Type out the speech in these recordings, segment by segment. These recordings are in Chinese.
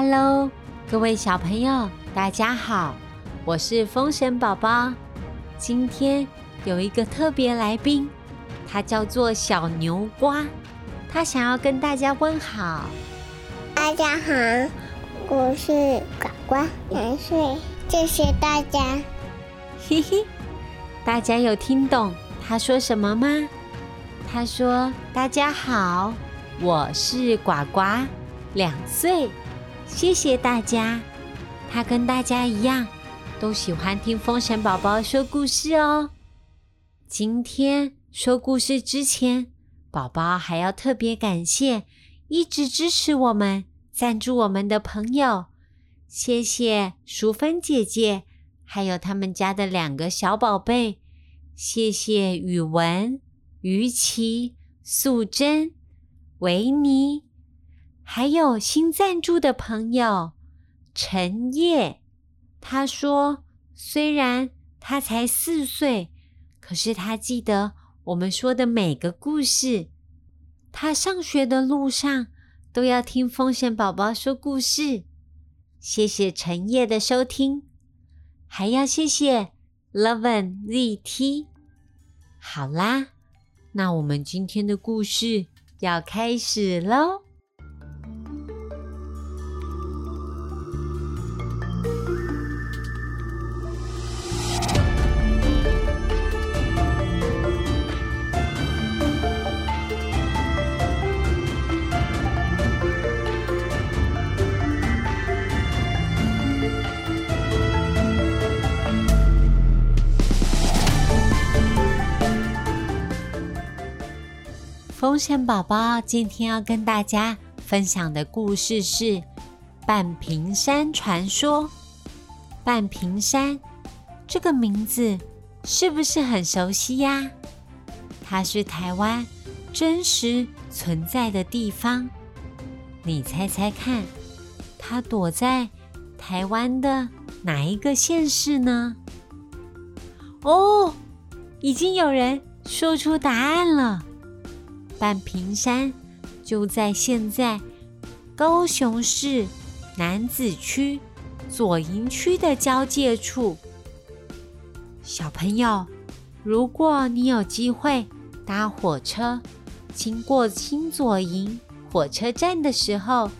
Hello，各位小朋友，大家好，我是风神宝宝。今天有一个特别来宾，他叫做小牛瓜，他想要跟大家问好。大家好，我是呱呱，两岁，谢谢大家。嘿嘿，大家有听懂他说什么吗？他说：“大家好，我是呱呱，两岁。”谢谢大家，他跟大家一样，都喜欢听风神宝宝说故事哦。今天说故事之前，宝宝还要特别感谢一直支持我们、赞助我们的朋友。谢谢淑芬姐姐，还有他们家的两个小宝贝。谢谢宇文、于琪、素贞、维尼。还有新赞助的朋友陈烨，他说：“虽然他才四岁，可是他记得我们说的每个故事。他上学的路上都要听风神宝宝说故事。”谢谢陈烨的收听，还要谢谢 Loven ZT。好啦，那我们今天的故事要开始喽。风神宝宝今天要跟大家分享的故事是《半屏山传说》。半屏山这个名字是不是很熟悉呀？它是台湾真实存在的地方。你猜猜看，它躲在台湾的哪一个县市呢？哦，已经有人说出答案了。半屏山就在现在高雄市南子区左营区的交界处。小朋友，如果你有机会搭火车经过新左营火车站的时候，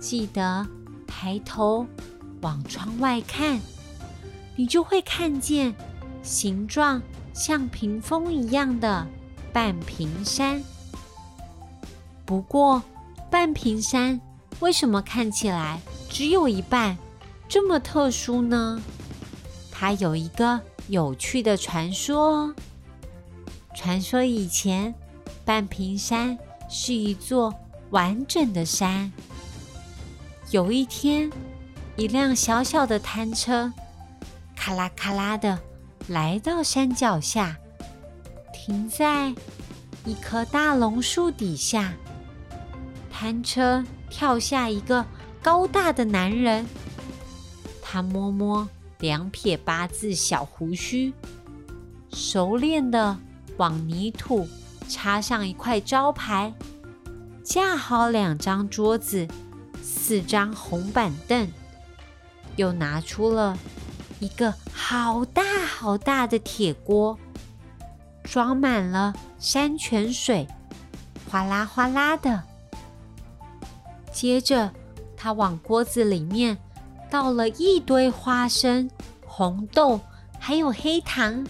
记得抬头往窗外看，你就会看见形状像屏风一样的半屏山。不过，半屏山为什么看起来只有一半这么特殊呢？它有一个有趣的传说。传说以前，半屏山是一座完整的山。有一天，一辆小小的摊车咔啦咔啦的来到山脚下，停在一棵大榕树底下。摊车跳下一个高大的男人，他摸摸两撇八字小胡须，熟练的往泥土插上一块招牌，架好两张桌子、四张红板凳，又拿出了一个好大好大的铁锅，装满了山泉水，哗啦哗啦的。接着，他往锅子里面倒了一堆花生、红豆，还有黑糖，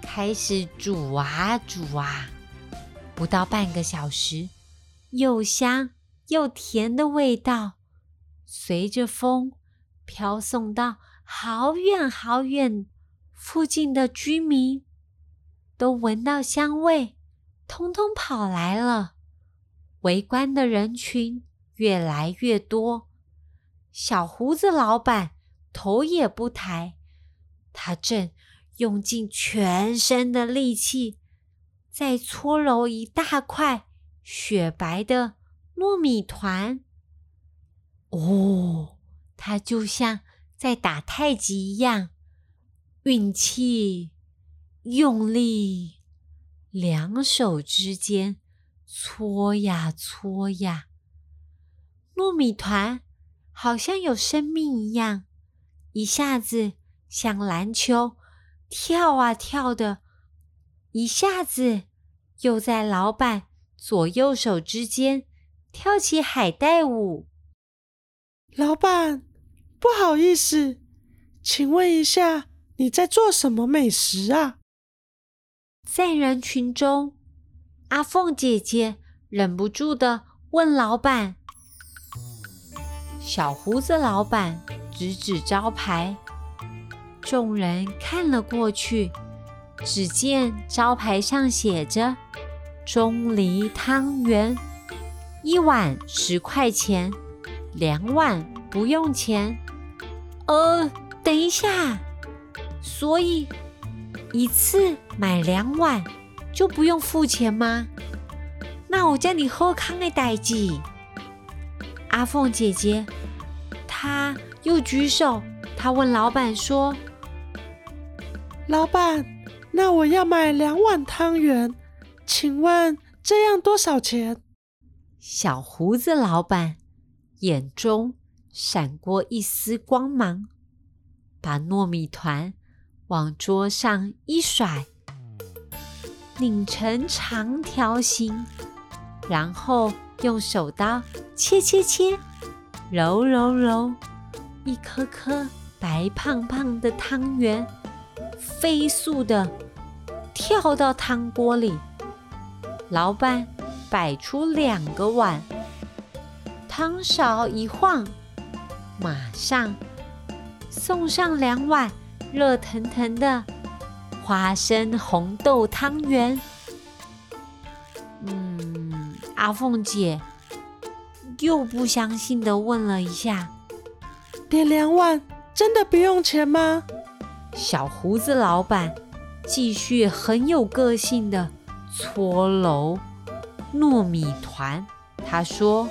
开始煮啊煮啊。不到半个小时，又香又甜的味道随着风飘送到好远好远，附近的居民都闻到香味，通通跑来了，围观的人群。越来越多，小胡子老板头也不抬，他正用尽全身的力气在搓揉一大块雪白的糯米团。哦，他就像在打太极一样，运气、用力，两手之间搓呀搓呀。糯米团好像有生命一样，一下子像篮球跳啊跳的，一下子又在老板左右手之间跳起海带舞。老板，不好意思，请问一下，你在做什么美食啊？在人群中，阿凤姐姐忍不住的问老板。小胡子老板指指招牌，众人看了过去，只见招牌上写着“钟离汤圆”，一碗十块钱，两碗不用钱。呃，等一下，所以一次买两碗就不用付钱吗？那我叫你喝康的代记。阿凤姐姐，她又举手，她问老板说：“老板，那我要买两碗汤圆，请问这样多少钱？”小胡子老板眼中闪过一丝光芒，把糯米团往桌上一甩，拧成长条形，然后。用手刀切切切，揉揉揉，一颗颗白胖胖的汤圆飞速的跳到汤锅里。老板摆出两个碗，汤勺一晃，马上送上两碗热腾腾的花生红豆汤圆。嗯阿凤姐又不相信的问了一下：“点两碗真的不用钱吗？”小胡子老板继续很有个性的搓揉糯米团，他说：“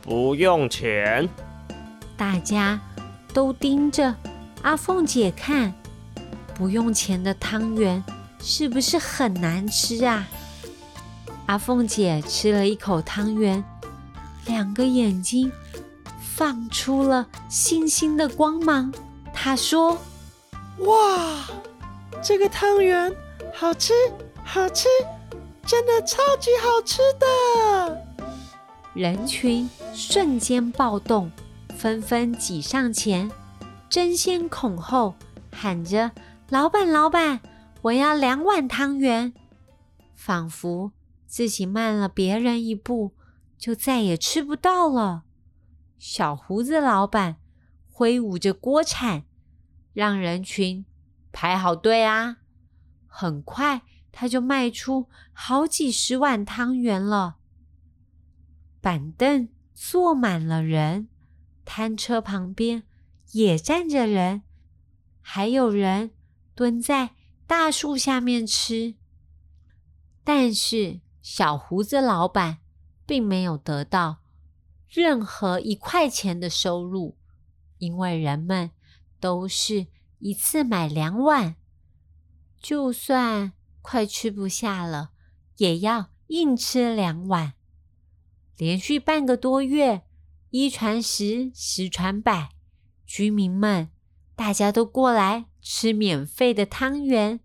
不用钱。”大家都盯着阿凤姐看，不用钱的汤圆是不是很难吃啊？阿凤姐吃了一口汤圆，两个眼睛放出了星星的光芒。她说：“哇，这个汤圆好吃，好吃，真的超级好吃的！”人群瞬间暴动，纷纷挤上前，争先恐后喊着：“老板，老板，我要两碗汤圆！”仿佛。自己慢了别人一步，就再也吃不到了。小胡子老板挥舞着锅铲，让人群排好队啊！很快，他就卖出好几十碗汤圆了。板凳坐满了人，摊车旁边也站着人，还有人蹲在大树下面吃。但是。小胡子老板并没有得到任何一块钱的收入，因为人们都是一次买两碗，就算快吃不下了，也要硬吃两碗。连续半个多月，一传十，十传百，居民们大家都过来吃免费的汤圆，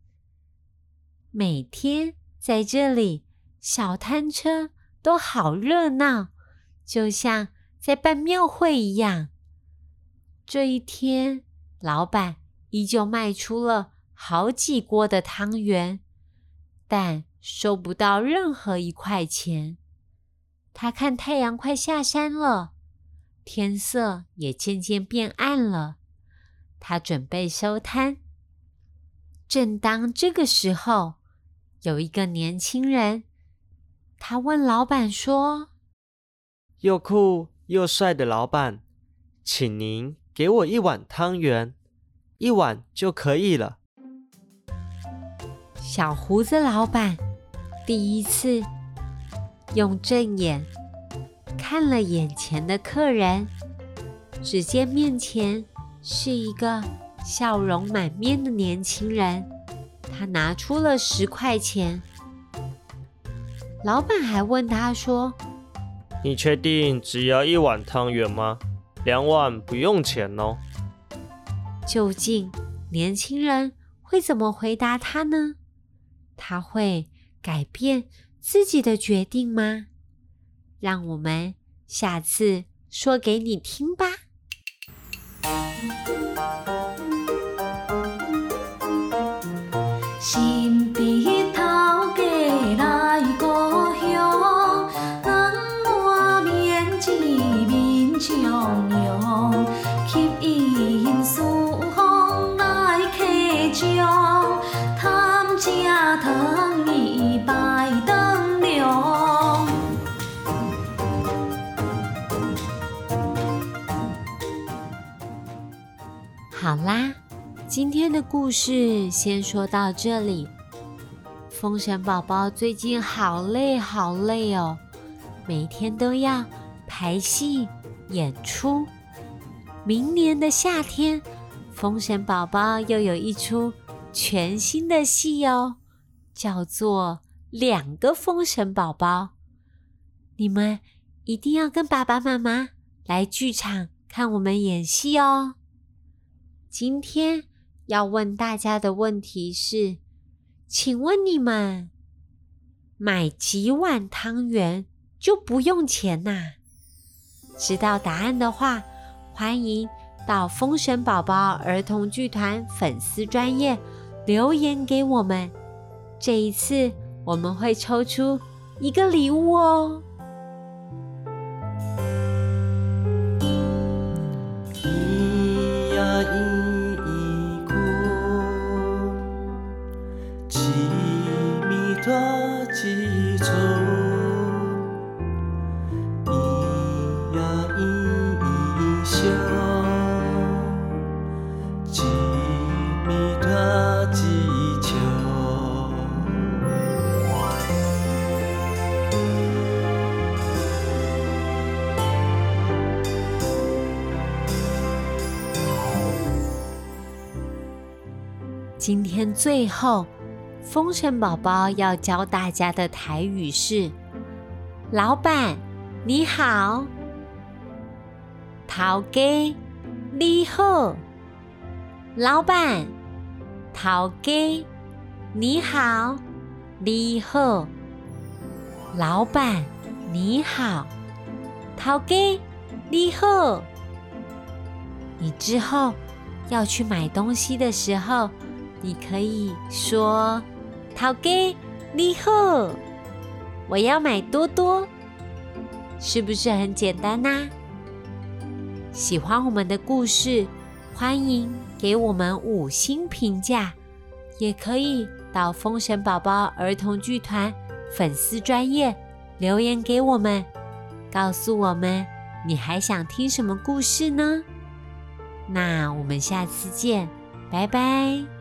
每天在这里。小摊车都好热闹，就像在办庙会一样。这一天，老板依旧卖出了好几锅的汤圆，但收不到任何一块钱。他看太阳快下山了，天色也渐渐变暗了，他准备收摊。正当这个时候，有一个年轻人。他问老板说：“又酷又帅的老板，请您给我一碗汤圆，一碗就可以了。”小胡子老板第一次用正眼看了眼前的客人，只见面前是一个笑容满面的年轻人，他拿出了十块钱。老板还问他说：“你确定只要一碗汤圆吗？”两碗不用钱哦。究竟年轻人会怎么回答他呢？他会改变自己的决定吗？让我们下次说给你听吧。啦，今天的故事先说到这里。风神宝宝最近好累好累哦，每天都要排戏演出。明年的夏天，风神宝宝又有一出全新的戏哦，叫做《两个风神宝宝》。你们一定要跟爸爸妈妈来剧场看我们演戏哦。今天要问大家的问题是：请问你们买几碗汤圆就不用钱呐、知道答案的话，欢迎到风神宝宝儿童剧团粉丝专业留言给我们。这一次我们会抽出一个礼物哦。今天最后，风神宝宝要教大家的台语是：“老板你好，头家你好，老板头家你好，你好，老板你好，头家你好。”你之后要去买东西的时候，你可以说：“陶给你好，我要买多多。”是不是很简单呐、喜欢我们的故事，欢迎给我们五星评价，也可以到风神宝宝儿童剧团粉丝专业留言给我们，告诉我们你还想听什么故事呢？那我们下次见，拜拜。